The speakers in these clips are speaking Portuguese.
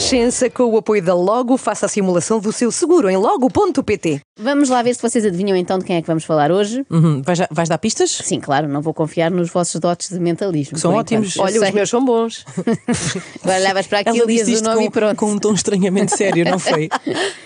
Renascença, com o apoio da Logo, faça a simulação do seu seguro em logo.pt. Vamos lá ver se vocês adivinham então de quem é que vamos falar hoje. Uhum. Vais, vais dar pistas? Sim, claro, não vou confiar nos vossos dotes de mentalismo. Que são ótimos. enquanto. Olha, os meus são bons. Agora levas para aqui Ela dias disse o nome e com, pronto. com um tom estranhamente sério, não foi?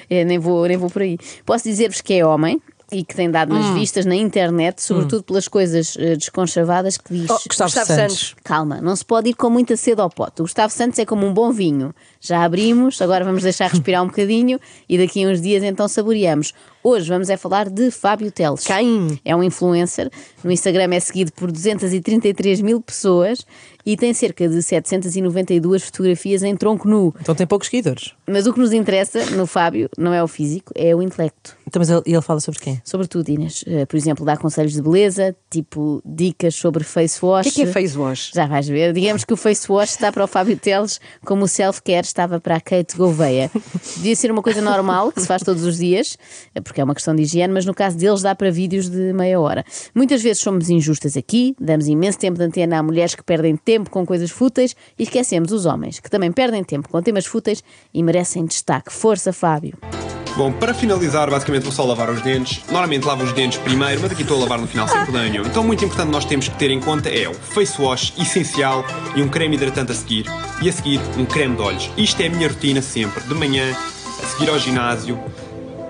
É, nem, vou, nem vou por aí. Posso dizer-vos que é homem e que tem dado umas Hum. vistas na internet, sobretudo pelas coisas eh, desconchavadas que diz. Oh, Gustavo, Santos. Calma, não se pode ir com muita sede ao pote. O Gustavo Santos é como um bom vinho. Já abrimos, agora vamos deixar respirar um bocadinho e daqui a uns dias então saboreamos. Hoje vamos é falar de Fábio Teles. Quem? É um influencer. No Instagram é seguido por 233 mil pessoas e tem cerca de 792 fotografias em tronco nu. Então tem poucos seguidores. Mas o que nos interessa no Fábio não é o físico, é o intelecto. Então, mas ele, ele fala sobre quem? Sobretudo, Inês. Eh, Por exemplo, dá conselhos de beleza, tipo dicas sobre face O wash. que é que é face wash? Já vais ver. Digamos que o face wash está para o Fábio Teles como o self-care estava para a Kate Gouveia. Devia ser uma coisa normal, que se faz todos os dias, eh, porque é uma questão de higiene, mas no caso deles dá para vídeos de meia hora. Muitas vezes somos injustas aqui, damos imenso tempo de antena a mulheres que perdem tempo com coisas fúteis e esquecemos os homens, que também perdem tempo com temas fúteis e merecem destaque. Força, Fábio. Bom, para finalizar, basicamente vou só lavar os dentes. Normalmente lavo os dentes primeiro, mas aqui estou a lavar no final sem problema nenhum. Então, muito importante nós temos que ter em conta é o face wash essencial e um creme hidratante a seguir. E a seguir, um creme de olhos. Isto é a minha rotina sempre, de manhã, a seguir ao ginásio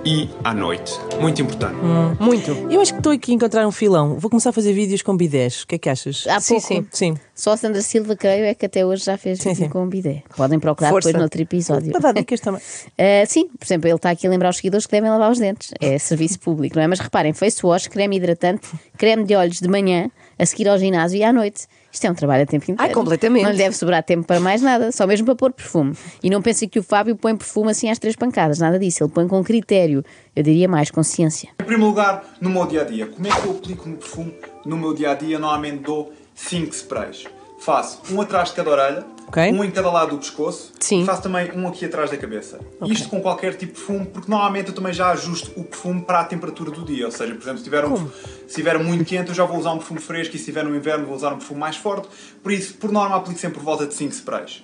e à noite. Muito importante. Muito. Eu acho que estou aqui a encontrar um filão. Vou começar a fazer vídeos com bidés. O que é que achas? Há sim, pouco. sim, sim. Só a Sandra Silva, creio, é que até hoje já fez Sim, com o bidé. Podem procurar Força. depois noutro episódio. Para dar dicas também. Uh, sim, por exemplo, ele está aqui a lembrar os seguidores que devem lavar os dentes. É serviço público, não é? Mas reparem, face wash, creme hidratante, creme de olhos de manhã, a seguir ao ginásio e à noite. Isto é um trabalho a tempo inteiro. completamente. Não lhe deve sobrar tempo para mais nada, só mesmo para pôr perfume. E não pensem que o Fábio põe perfume assim às três pancadas, nada disso. Ele põe com critério, eu diria mais consciência. Em primeiro lugar, no meu dia a dia, como é que eu aplico no perfume? No meu dia a dia, normalmente dou 5 sprays. Faço um atrás de cada orelha, Ok. um em cada lado do pescoço Sim. e faço também um aqui atrás da cabeça. Isto com qualquer tipo de perfume, porque normalmente eu também já ajusto o perfume para a temperatura do dia. Ou seja, por exemplo, se tiver, um, se estiver muito quente, eu já vou usar um perfume fresco e se estiver no inverno, vou usar um perfume mais forte. Por isso, por norma, aplico sempre por volta de 5 sprays.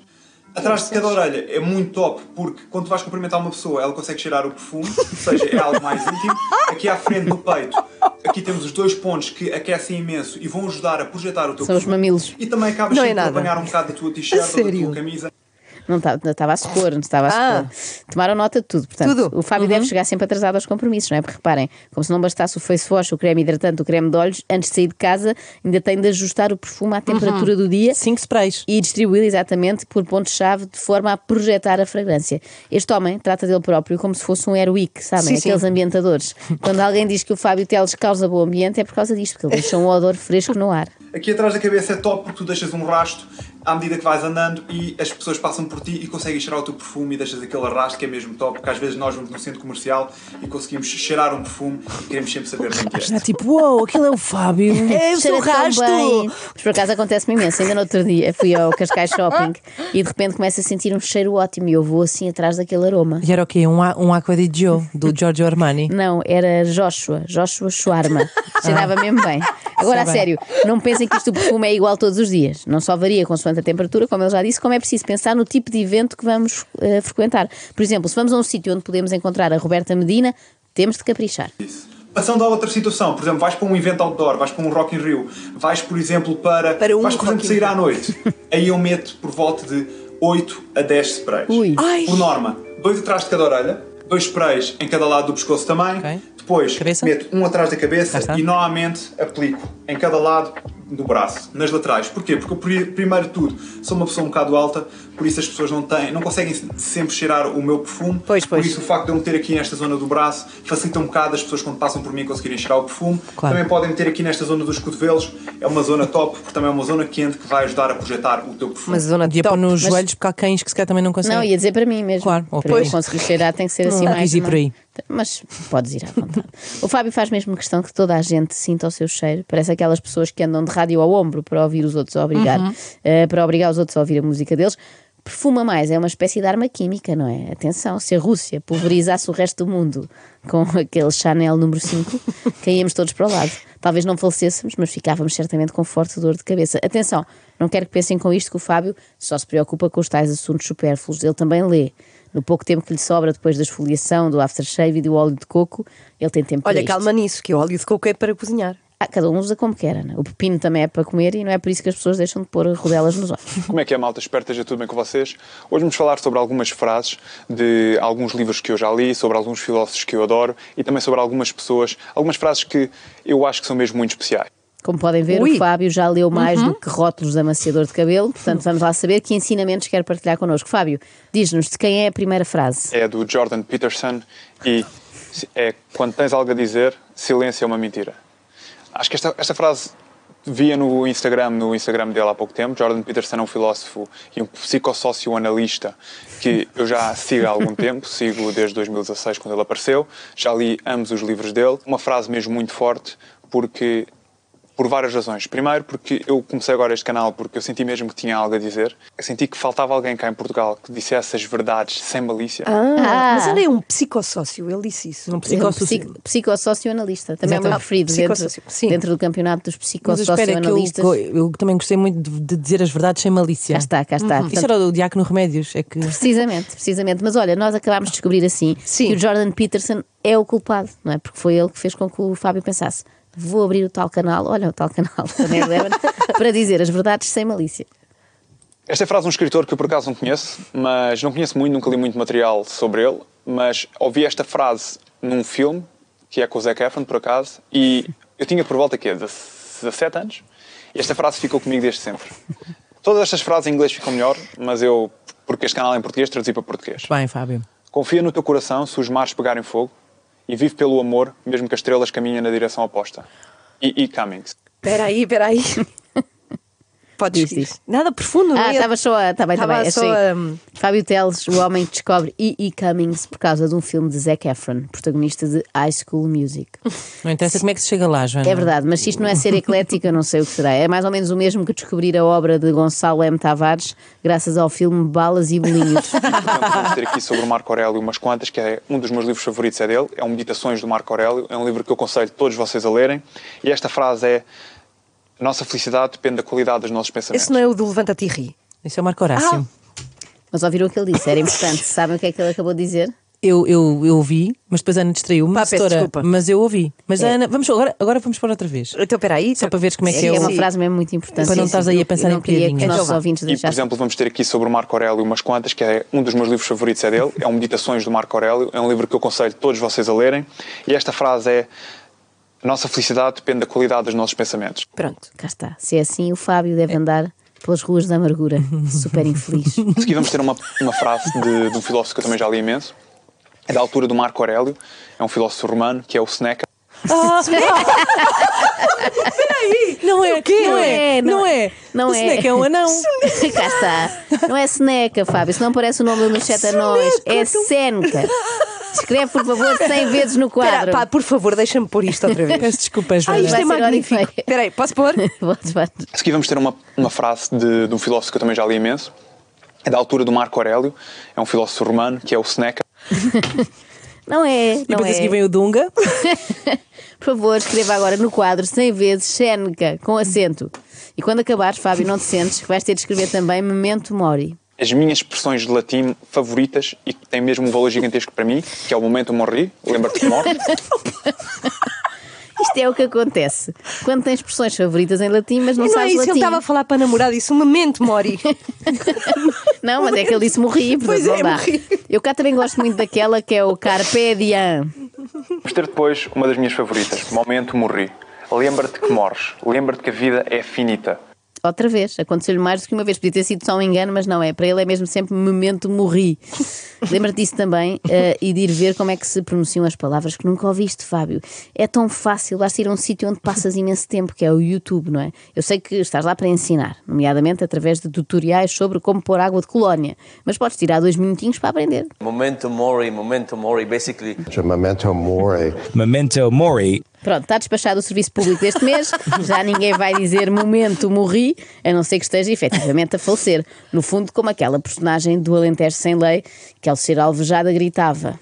Atrás de cada orelha é muito top porque quando tu vais cumprimentar uma pessoa ela consegue cheirar o perfume, ou seja, é algo mais íntimo. Aqui à frente no peito, aqui temos os dois pontos que aquecem imenso e vão ajudar a projetar o teu São os perfume. mamilos. E também acabas Não é sempre por nada. apanhar um bocado da tua t-shirt A ou da sério? tua camisa. Não estava, estava a supor, não estava a Ah. supor. Tomaram nota de tudo. Portanto, Tudo. o Fábio deve chegar sempre atrasado aos compromissos, não é? Porque reparem, como se não bastasse o face wash, o creme hidratante, o creme de olhos, antes de sair de casa, ainda tem de ajustar o perfume à temperatura do dia Cinco sprays. e distribuí-lo exatamente por pontos-chave de forma a projetar a fragrância. Este homem trata dele próprio como se fosse um airwick, sabem? Sim, sim. Aqueles ambientadores. Quando alguém diz que o Fábio Teles causa bom ambiente, é por causa disto, porque ele deixa um odor fresco no ar. Aqui atrás da cabeça é top porque tu deixas um rasto à medida que vais andando e as pessoas passam por ti e conseguem cheirar o teu perfume e deixas aquele arrasto que é mesmo top, porque às vezes nós vamos no centro comercial e conseguimos cheirar um perfume e queremos sempre saber bem que é. Está tipo, uou, aquilo é o Fábio. É o seu Cheira tão rasto. bem. Mas por acaso acontece-me imenso. Ainda no outro dia fui ao Cascais Shopping e de repente começo a sentir um cheiro ótimo e eu vou assim atrás daquele aroma. E era o quê? Um, um Aqua di Gio, do Giorgio Armani. Não, era Joshua, Joshua Schwarma. Cheirava mesmo bem. Agora, a sério, não pensem que isto do perfume é igual todos os dias. Não só varia consoante a temperatura, como ele já disse, como é preciso pensar no tipo de evento que vamos eh, frequentar. Por exemplo, se vamos a um sítio onde podemos encontrar a Roberta Medina, temos de caprichar. Passando a outra situação, por exemplo, vais para um evento outdoor, vais para um Rock in Rio, vais, por exemplo, para, Para um vais, por exemplo, sair à noite. Aí eu meto por volta de 8 a 10 sprays. Ui. Ai. Por norma, dois atrás de cada orelha, dois sprays em cada lado do pescoço também. Ok. Depois Cabeça? meto um atrás da cabeça e normalmente aplico em cada lado do braço, nas laterais. Porquê? Porque eu, pri- primeiro de tudo, sou uma pessoa um bocado alta, por isso as pessoas não têm, não conseguem sempre cheirar o meu perfume. Pois, pois. Por isso o facto de eu meter aqui nesta zona do braço facilita um bocado as pessoas quando passam por mim conseguirem cheirar o perfume. Claro. Também podem meter aqui nesta zona dos cotovelos, é uma zona top, porque também é uma zona quente que vai ajudar a projetar o teu perfume. Mas a zona de pôr nos Mas- joelhos porque há cães que se calhar também não conseguem. Não, ia dizer para mim mesmo. Claro, Para pois. eu conseguir cheirar tem que ser assim Não mais. ir por aí. Mas podes ir à vontade. o Fábio faz mesmo questão que toda a gente sinta o seu cheiro. Parece aquelas pessoas que andam de rádio ao ombro para ouvir os outros a obrigar, Uhum. eh, para obrigar os outros a ouvir a música deles. Perfuma mais, é uma espécie de arma química, não é? Atenção, se a Rússia pulverizasse o resto do mundo com aquele Chanel número 5, caíamos todos para o lado. Talvez não falecêssemos, mas ficávamos certamente com forte dor de cabeça. Atenção, não quero que pensem com isto que o Fábio só se preocupa com os tais assuntos supérfluos. Ele também lê. No pouco tempo que lhe sobra depois da esfoliação, do aftershave e do óleo de coco, ele tem tempo Olha, para isto. calma nisso, que o óleo de coco é para cozinhar. Ah, cada um usa como quer, Ana. O pepino também é para comer e não é por isso que as pessoas deixam de pôr rodelas nos olhos. Como é que é, malta? Espero que esteja tudo bem com vocês. Hoje vamos falar sobre algumas frases de alguns livros que eu já li, sobre alguns filósofos que eu adoro e também sobre algumas pessoas, algumas frases que eu acho que são mesmo muito especiais. Como podem ver, Ui. o Fábio já leu mais do que rótulos de amaciador de cabelo, portanto vamos lá saber que ensinamentos quer partilhar connosco. Fábio, diz-nos de quem é a primeira frase. É do Jordan Peterson e é quando tens algo a dizer, silêncio é uma mentira. Acho que esta, esta frase via no Instagram, no Instagram dele há pouco tempo. Jordan Peterson é um filósofo e um psicossocioanalista que eu já sigo há algum tempo, sigo desde 2016 quando ele apareceu. Já li ambos os livros dele. Uma frase mesmo muito forte porque por várias razões. Primeiro, porque eu comecei agora este canal porque eu senti mesmo que tinha algo a dizer. Eu senti que faltava alguém cá em Portugal que dissesse as verdades sem malícia. Ah, mas ele é um psicossócio, ele disse isso. Um Um psicossocial. psico- Psicossocioanalista. Também é o meu preferido dentro. Sim. dentro do campeonato dos espera, que eu, psicossocioanalistas. eu, eu também gostei muito de, de dizer as verdades sem malícia. Cá está, cá está. Isso Portanto, era o Diácono Remédios, é que Precisamente, precisamente. Mas olha, nós acabámos de descobrir assim Sim. que o Jordan Peterson é o culpado, não é? Porque foi ele que fez com que o Fábio pensasse: vou abrir o tal canal, olha o tal canal, para dizer as verdades sem malícia. Esta é a frase de um escritor que eu por acaso não conheço, mas não conheço muito, nunca li muito material sobre ele, mas ouvi esta frase num filme, que é com o Zac Efron, por acaso, e eu tinha por volta, quê, 17 anos, e esta frase ficou comigo desde sempre. Todas estas frases em inglês ficam melhor, mas eu, porque este canal é em português, traduzi para português. bem, Fábio. Confia no teu coração se os mares pegarem fogo, e vive pelo amor, mesmo que as estrelas caminhem na direção oposta. E, e Cummings. Espera aí, espera aí. Podes Diz, dizer. diz. Nada profundo, não Ah, é? estava só a. Só achei- a- Fábio Teles, o homem que descobre E.E. Cummings por causa de um filme de Zac Efron, protagonista de High School Music. Não interessa como é que se chega lá, Joana. É verdade, mas se isto não é ser eclético, eu não sei o que será. É mais ou menos o mesmo que descobrir a obra de Gonçalo M. Tavares graças ao filme Balas e Bolinhos. Vamos ter aqui sobre o Marco Aurélio umas quantas, que é um dos meus livros favoritos é dele, é o Meditações do Marco Aurélio, é um livro que eu aconselho todos vocês a lerem, e esta frase é a nossa felicidade depende da qualidade dos nossos pensamentos. Esse não é o do Levanta-te e ri. Isso é o Marco Horácio. Mas ouviram o que ele disse? Era importante. Sabem o que é que ele acabou de dizer? Eu, eu, eu ouvi, mas depois a Ana distraiu-me. Pá, peço desculpa. Mas eu ouvi. Mas a É. Ana, vamos agora, agora vamos para outra vez. Então, espera aí. Só para veres como é que É, é, uma frase mesmo muito importante. Para não estás aí a pensar em não queria que os piadinhas. nossos Então vá. ouvintes E, por exemplo, vamos ter aqui sobre o Marco Aurélio umas quantas, que é um dos meus livros favoritos é dele, é o Meditações do Marco Aurélio, é um livro que eu aconselho todos vocês a lerem, e esta frase é a nossa felicidade depende da qualidade dos nossos pensamentos. Pronto. Cá está. Se é assim, o Fábio deve andar pelas ruas da amargura, super infeliz. A seguir vamos ter uma, uma frase de, de um filósofo que eu também já li imenso, é da altura do Marco Aurélio, é um filósofo romano, que é o Seneca. Não é, não é, não é. Não o é. Seneca é um anão. Cá está. Não é Seneca, Fábio. Se não parece o nome do chat a nós. É Seneca. Escreve, por favor, 100 vezes no quadro. pá, por favor, deixa-me pôr isto outra vez. Peço desculpa, Ah, Joana. isto Vai é e magnífico. Espera aí, posso pôr? Podes, podes. A seguir vamos ter uma, uma frase de, de um filósofo que eu também já li imenso, é da altura do Marco Aurélio, é um filósofo romano, que é o Seneca. Não é. E Não depois a é. seguir vem o Dunga. Por favor, escreva agora no quadro 100 vezes Seneca, com acento. E quando acabares, Fábio, não te sentes que vais ter de escrever também Memento Mori. As minhas expressões de latim favoritas e que têm mesmo um valor gigantesco para mim, que é o momento morri, lembra-te que morre. Isto é o que acontece quando tens expressões favoritas em latim, mas não, E não é sabes isso, latim. ele estava a falar para a namorada, isso um momento, Mori. Não, mas é que ele disse morri, Pois não é, dá. morri. Eu cá também gosto muito daquela que é o Carpe Diem. Vamos ter depois uma das minhas favoritas, momento morri. Lembra-te que morres, lembra-te que a vida é finita. Outra vez, aconteceu-lhe mais do que uma vez. Podia ter sido só um engano, mas não é. Para ele é mesmo sempre memento morri. Lembra-te disso também eh, e de ir ver como é que se pronunciam as palavras que nunca ouviste, Fábio. É tão fácil, basta ir a um sítio onde passas imenso tempo, que é o YouTube, não é? Eu sei que estás lá para ensinar, nomeadamente através de tutoriais sobre como pôr água de colónia, mas podes tirar dois minutinhos para aprender. Memento mori, memento mori, basically Memento mori. Memento mori. Pronto, está despachado o serviço público deste mês, já ninguém vai dizer momento morri, a não ser que esteja efetivamente a falecer. No fundo, como aquela personagem do Alentejo Sem Lei, que ao ser alvejada gritava.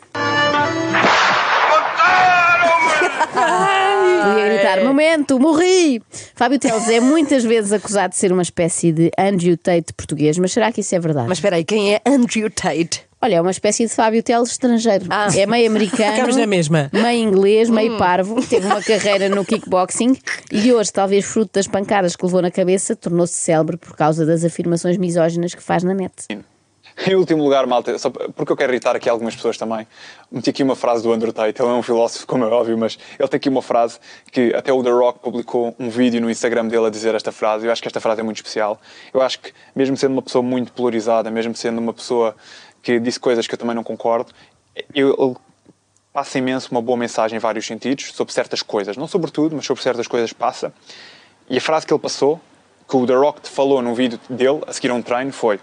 Podia gritar, momento, morri! Fábio Teles é muitas vezes acusado de ser uma espécie de Andrew Tate português, mas será que isso é verdade? Mas espera aí, quem é Andrew Tate? Olha, é uma espécie de Fábio Teles estrangeiro. Ah. É meio americano, Ficamos na mesma. meio inglês, meio parvo. Teve uma carreira no kickboxing e hoje, talvez fruto das pancadas que levou na cabeça, tornou-se célebre por causa das afirmações misóginas que faz na net. Em último lugar, malta, só porque eu quero irritar aqui algumas pessoas também, meti aqui uma frase do Andrew Tate. Ele é um filósofo, como é óbvio, mas ele tem aqui uma frase que até o The Rock publicou um vídeo no Instagram dele a dizer esta frase. Eu acho que esta frase é muito especial. Eu acho que, mesmo sendo uma pessoa muito polarizada, mesmo sendo uma pessoa que disse coisas que eu também não concordo, eu, ele passa imenso uma boa mensagem em vários sentidos sobre certas coisas. Não sobre tudo, mas sobre certas coisas passa. E a frase que ele passou, que o The Rock falou num vídeo dele, a seguir a um treino, foi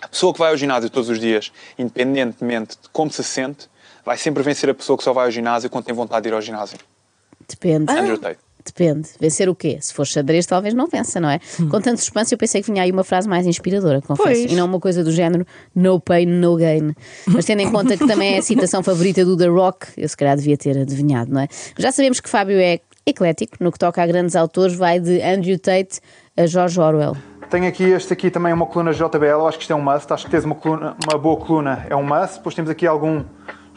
a pessoa que vai ao ginásio todos os dias, independentemente de como se sente, vai sempre vencer a pessoa que só vai ao ginásio quando tem vontade de ir ao ginásio. Depende. Andrew Tate. Depende. Vencer o quê? Se for xadrez, talvez não vença, não é? Com tanto suspense, eu pensei que vinha aí uma frase mais inspiradora, confesso. Pois. E não uma coisa do género no pain, no gain. Mas tendo em conta que também é a citação favorita do The Rock, eu se calhar devia ter adivinhado, não é? Já sabemos que Fábio é eclético, no que toca a grandes autores, vai de Andrew Tate a George Orwell. Tenho aqui este aqui também uma coluna JBL, eu acho que isto é um must, acho que teres uma, coluna, uma boa coluna é um must. Depois temos aqui alguns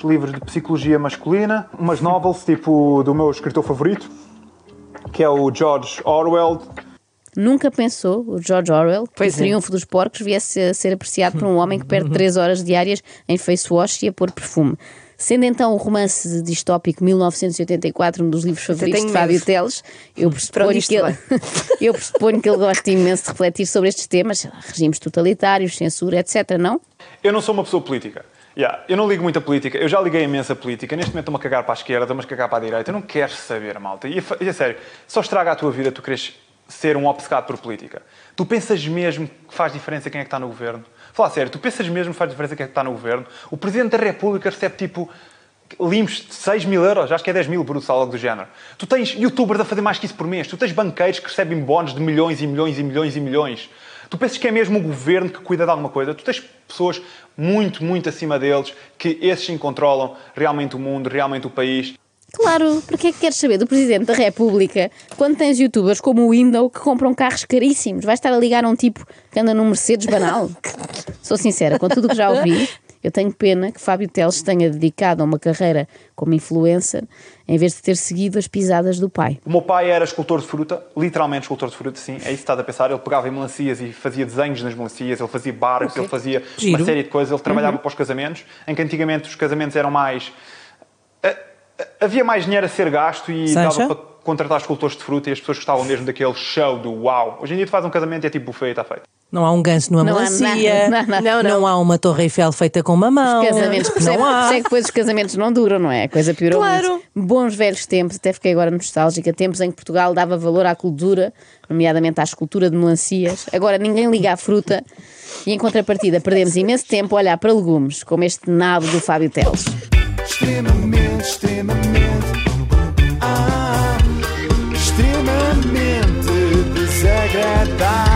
livros de psicologia masculina, umas novels tipo do meu escritor favorito, que é o George Orwell. Nunca pensou, o George Orwell, que Pois o é. triunfo dos porcos viesse a ser apreciado por um homem que perde 3 horas diárias em face wash e a pôr perfume. Sendo então o romance distópico 1984 um dos livros favoritos de Fábio medo. Teles, eu pressuponho, que ele, eu pressuponho que ele gosta imenso de refletir sobre estes temas, regimes totalitários, censura, etc. Não? Eu não sou uma pessoa política. Yeah, eu não ligo muito a política. Eu já liguei imenso a política. Neste momento estou-me a cagar para a esquerda, estou-me a cagar para a direita. Eu não quero saber, malta. E, e a sério, só estraga a tua vida tu queres ser um obcecado por política. Tu pensas mesmo que faz diferença quem é que está no governo? Fala sério, tu pensas mesmo que faz diferença quem é que está no governo? O Presidente da República recebe tipo limpos de 6 mil euros, acho que é 10 mil brutos, algo do género. Tu tens youtubers a fazer mais que isso por mês. Tu tens banqueiros que recebem bónus de milhões e milhões e milhões e milhões. Tu pensas que é mesmo o governo que cuida de alguma coisa? Tu tens pessoas muito, muito acima deles que esses sim controlam realmente o mundo, realmente o país. Claro, porque é que queres saber do Presidente da República quando tens youtubers como o Window que compram carros caríssimos? Vais estar a ligar a um tipo que anda num Mercedes banal? Sou sincera, com tudo o que já ouvi, eu tenho pena que Fábio Teles tenha dedicado a uma carreira como influencer em vez de ter seguido as pisadas do pai. O meu pai era escultor de fruta, literalmente escultor de fruta, sim, é isso que estás a pensar. Ele pegava em melancias e fazia desenhos nas melancias, ele fazia barcos, ele fazia Giro. uma série de coisas. Ele trabalhava para os casamentos, em que antigamente os casamentos eram mais. eh, eh, Havia mais dinheiro a ser gasto e Sancha? dava para contratar escultores de fruta e as pessoas gostavam mesmo daquele show do uau. Hoje em dia tu faz um casamento e é tipo buffet e está feito. Não há um ganso numa não melancia, há, não, não, não, há uma torre Eiffel feita com uma mão. Os casamentos, por não há. Sei que depois os casamentos não duram, não é? A coisa piorou claro. muito. Bons velhos tempos, até fiquei agora nostálgica, tempos em que Portugal dava valor à cultura, nomeadamente à escultura de melancias. Agora ninguém liga à fruta e em contrapartida perdemos imenso tempo a olhar para legumes, como este nabo do Fábio Teles. Extremamente, extremamente, ah, extremamente desagradável.